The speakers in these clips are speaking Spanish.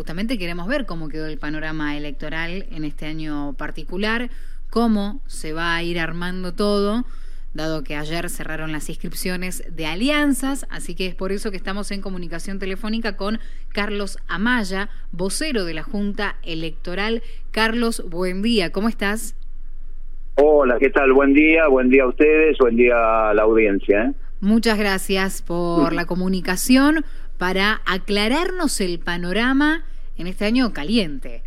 justamente queremos ver cómo quedó el panorama electoral en este año particular, cómo se va a ir armando todo, dado que ayer cerraron las inscripciones de alianzas, así que es por eso que estamos en comunicación telefónica con Carlos Amaya, vocero de la Junta Electoral. Carlos, buen día, ¿cómo estás? Hola, ¿qué tal? Buen día, buen día a ustedes, buen día a la audiencia. ¿eh? Muchas gracias por la comunicación para aclararnos el panorama en este año caliente.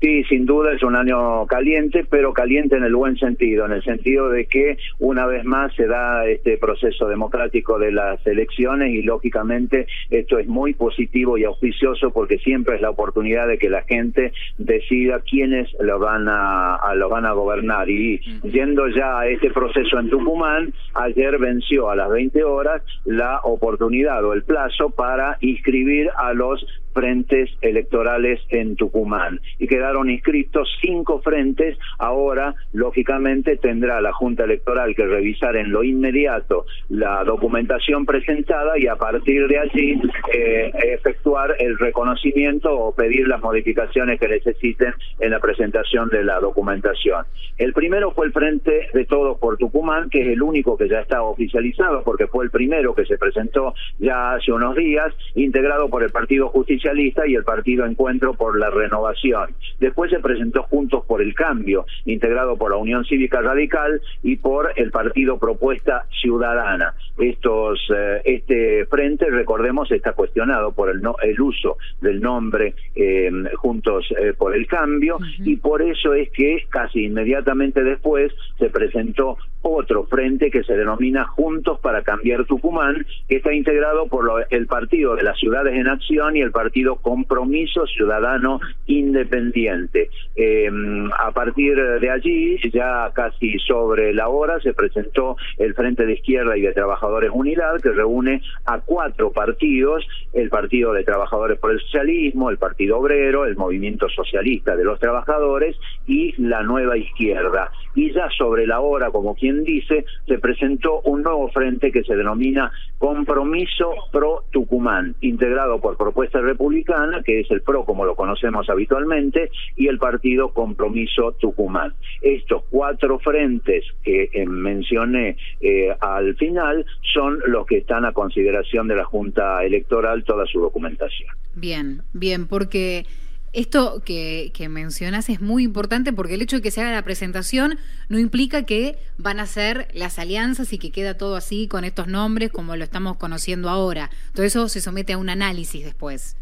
Sí, sin duda es un año caliente, pero caliente en el buen sentido, en el sentido de que una vez más se da este proceso democrático de las elecciones y lógicamente esto es muy positivo y auspicioso porque siempre es la oportunidad de que la gente decida quiénes lo van a, lo van a gobernar. Y yendo ya a este proceso en Tucumán, ayer venció a las 20 horas la oportunidad o el plazo para inscribir a los frentes electorales en Tucumán. Y quedaron inscritos cinco frentes. Ahora, lógicamente, tendrá la Junta Electoral que revisar en lo inmediato la documentación presentada y a partir de allí eh, efectuar el reconocimiento o pedir las modificaciones que necesiten en la presentación de la documentación. El primero fue el Frente de Todos por Tucumán, que es el único que ya está oficializado porque fue el primero que se presentó ya hace unos días, integrado por el Partido Justicia y el Partido Encuentro por la Renovación. Después se presentó Juntos por el Cambio, integrado por la Unión Cívica Radical y por el Partido Propuesta Ciudadana. Estos, eh, este frente, recordemos, está cuestionado por el, no, el uso del nombre eh, Juntos eh, por el Cambio y por eso es que casi inmediatamente después se presentó otro frente que se denomina Juntos para Cambiar Tucumán, que está integrado por el Partido de las Ciudades en Acción y el Partido Compromiso Ciudadano Independiente. Eh, a partir de allí, ya casi sobre la hora, se presentó el Frente de Izquierda y de Trabajadores Unidad, que reúne a cuatro partidos, el Partido de Trabajadores por el Socialismo, el Partido Obrero, el Movimiento Socialista de los Trabajadores y la Nueva Izquierda. Y ya sobre la hora, como quien dice, se presentó un nuevo frente que se denomina Compromiso Pro Tucumán, integrado por Propuesta Republicana, que es el PRO como lo conocemos habitualmente, y el partido Compromiso Tucumán. Estos cuatro frentes que eh, mencioné eh, al final son los que están a consideración de la Junta Electoral toda su documentación. Bien, bien, porque esto que, mencionas es muy importante porque el hecho de que se haga la presentación no implica que van a ser las alianzas y que queda todo así con estos nombres como lo estamos conociendo ahora. Todo eso se somete a un análisis después.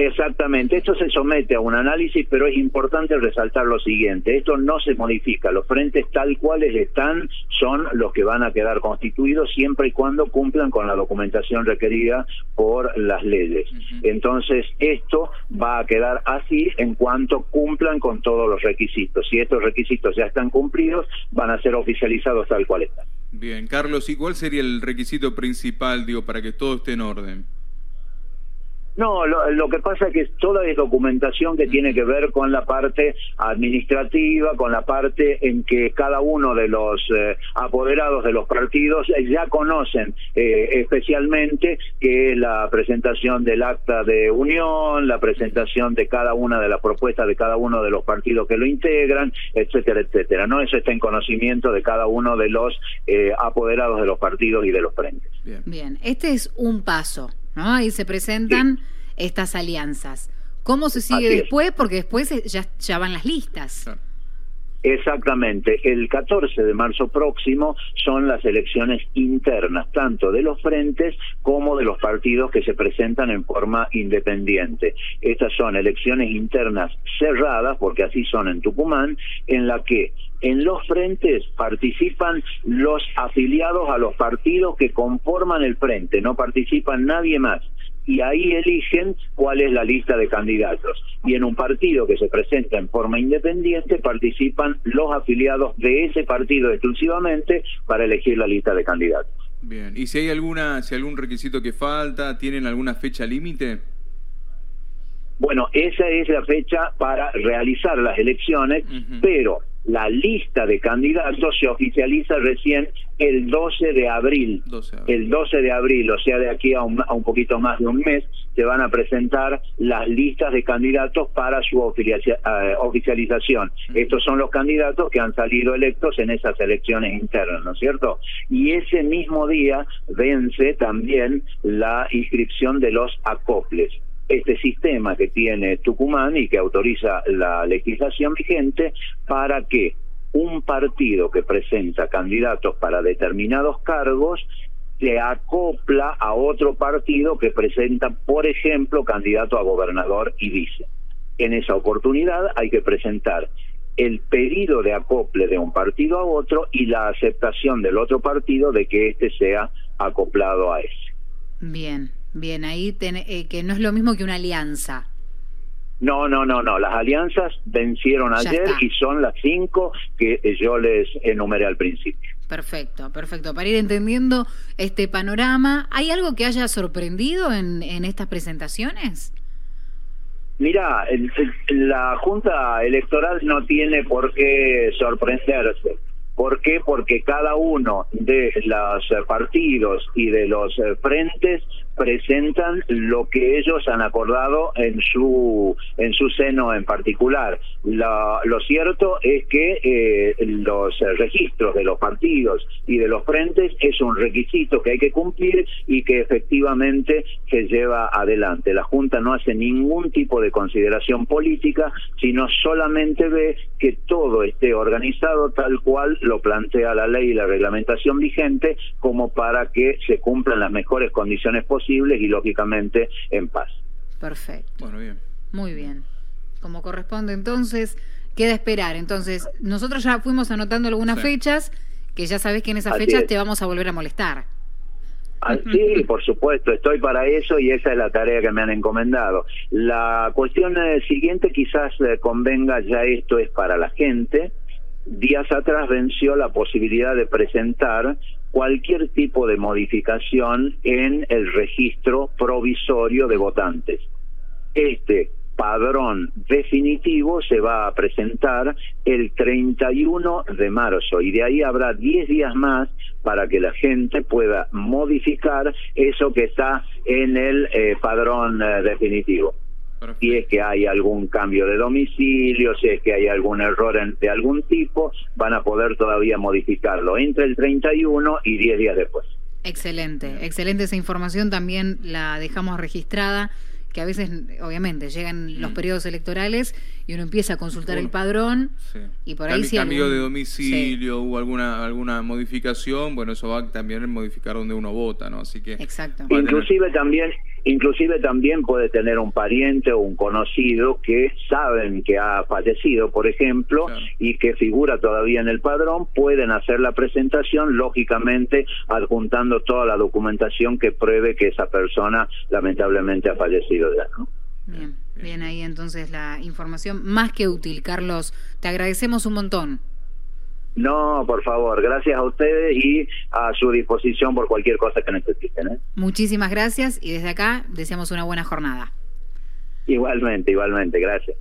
Exactamente, esto se somete a un análisis, pero es importante resaltar lo siguiente, esto no se modifica, los frentes tal cuales están son los que van a quedar constituidos siempre y cuando cumplan con la documentación requerida por las leyes. Entonces, esto va a quedar así en cuanto cumplan con todos los requisitos. Si estos requisitos ya están cumplidos, van a ser oficializados tal cual están. Bien, Carlos, ¿y cuál sería el requisito principal, digo, para que todo esté en orden? No, lo, que pasa es que toda es documentación que tiene que ver con la parte administrativa, con la parte en que cada uno de los eh, apoderados de los partidos ya conocen eh, especialmente que es la presentación del acta de unión, la presentación de cada una de las propuestas de cada uno de los partidos que lo integran, etcétera, etcétera. No, eso está en conocimiento de cada uno de los eh, apoderados de los partidos y de los frentes. Bien. Bien, este es un paso. ¿No? Ahí se presentan estas alianzas. ¿Cómo se sigue después? Porque después ya, ya van las listas. Exactamente. El 14 de marzo próximo son las elecciones internas, tanto de los frentes como de los partidos que se presentan en forma independiente. Estas son elecciones internas cerradas, porque así son en Tucumán, en la que en los frentes participan los afiliados a los partidos que conforman el frente, no participan nadie más y ahí eligen cuál es la lista de candidatos. Y en un partido que se presenta en forma independiente participan los afiliados de ese partido exclusivamente para elegir la lista de candidatos. Bien, ¿y si hay alguna si algún requisito que falta, tienen alguna fecha límite? Bueno, esa es la fecha para realizar las elecciones, pero la lista de candidatos se oficializa recién el 12 de abril. El 12 de abril, o sea, de aquí a un, a un, poquito más de un mes, se van a presentar las listas de candidatos para su eh, oficialización. Estos son los candidatos que han salido electos en esas elecciones internas, ¿no es cierto? Y ese mismo día vence también la inscripción de los acoples este sistema que tiene Tucumán y que autoriza la legislación vigente para que un partido que presenta candidatos para determinados cargos se acopla a otro partido que presenta, por ejemplo, candidato a gobernador y vice. En esa oportunidad hay que presentar el pedido de acople de un partido a otro y la aceptación del otro partido de que éste sea acoplado a ese. Bien. Bien, ahí eh, que no es lo mismo que una alianza. No, no, no, no. Las alianzas vencieron ayer y son las cinco que yo les enumeré al principio. Perfecto, perfecto. Para ir entendiendo este panorama, ¿hay algo que haya sorprendido en, en estas presentaciones? Mira, la Junta Electoral no tiene por qué sorprenderse. ¿Por qué? Porque cada uno de los partidos y de los frentes presentan lo que ellos han acordado en su en su seno en particular. lo cierto es que eh, los registros de los partidos y de los frentes es un requisito que hay que cumplir y que efectivamente se lleva adelante. La Junta no hace ningún tipo de consideración política, sino solamente ve que todo esté organizado tal cual plantea la ley y la reglamentación vigente como para que se cumplan las mejores condiciones posibles y lógicamente en paz. Perfecto. Bueno, bien. Muy bien. Como corresponde entonces, queda esperar. Entonces, nosotros ya fuimos anotando algunas fechas, que ya sabes que en esas fechas te vamos a volver a molestar. Ah, sí, por supuesto, estoy para eso y esa es la tarea que me han encomendado. La cuestión eh, siguiente quizás eh, convenga, ya esto es para la gente, días atrás venció la posibilidad de presentar cualquier tipo de modificación en el registro provisorio de votantes. Este padrón definitivo se va a presentar el 31 de marzo y de ahí habrá 10 días más para que la gente pueda modificar eso que está en el eh, padrón eh, definitivo si es que hay algún cambio de domicilio, si es que hay algún error de algún tipo, van a poder todavía modificarlo entre el 31 y 10 días después. Excelente, excelente esa información, también la dejamos registrada que a veces, obviamente, llegan los mm. periodos electorales y uno empieza a consultar el padrón y por ahí si cambio de domicilio o alguna alguna modificación, bueno, eso va también a modificar donde uno vota, ¿no? Así que Exacto. Inclusive también inclusive también puede tener un pariente o un conocido que saben que ha fallecido, por ejemplo, y que figura todavía en el padrón, pueden hacer la presentación, lógicamente adjuntando toda la documentación que pruebe que esa persona lamentablemente ha fallecido ya, ¿no? Bien, bien ahí entonces la información más que útil. Carlos, te agradecemos un montón. No, por favor, gracias a ustedes y a su disposición por cualquier cosa que necesiten. ¿eh? Muchísimas gracias y desde acá deseamos una buena jornada. Igualmente, igualmente, gracias.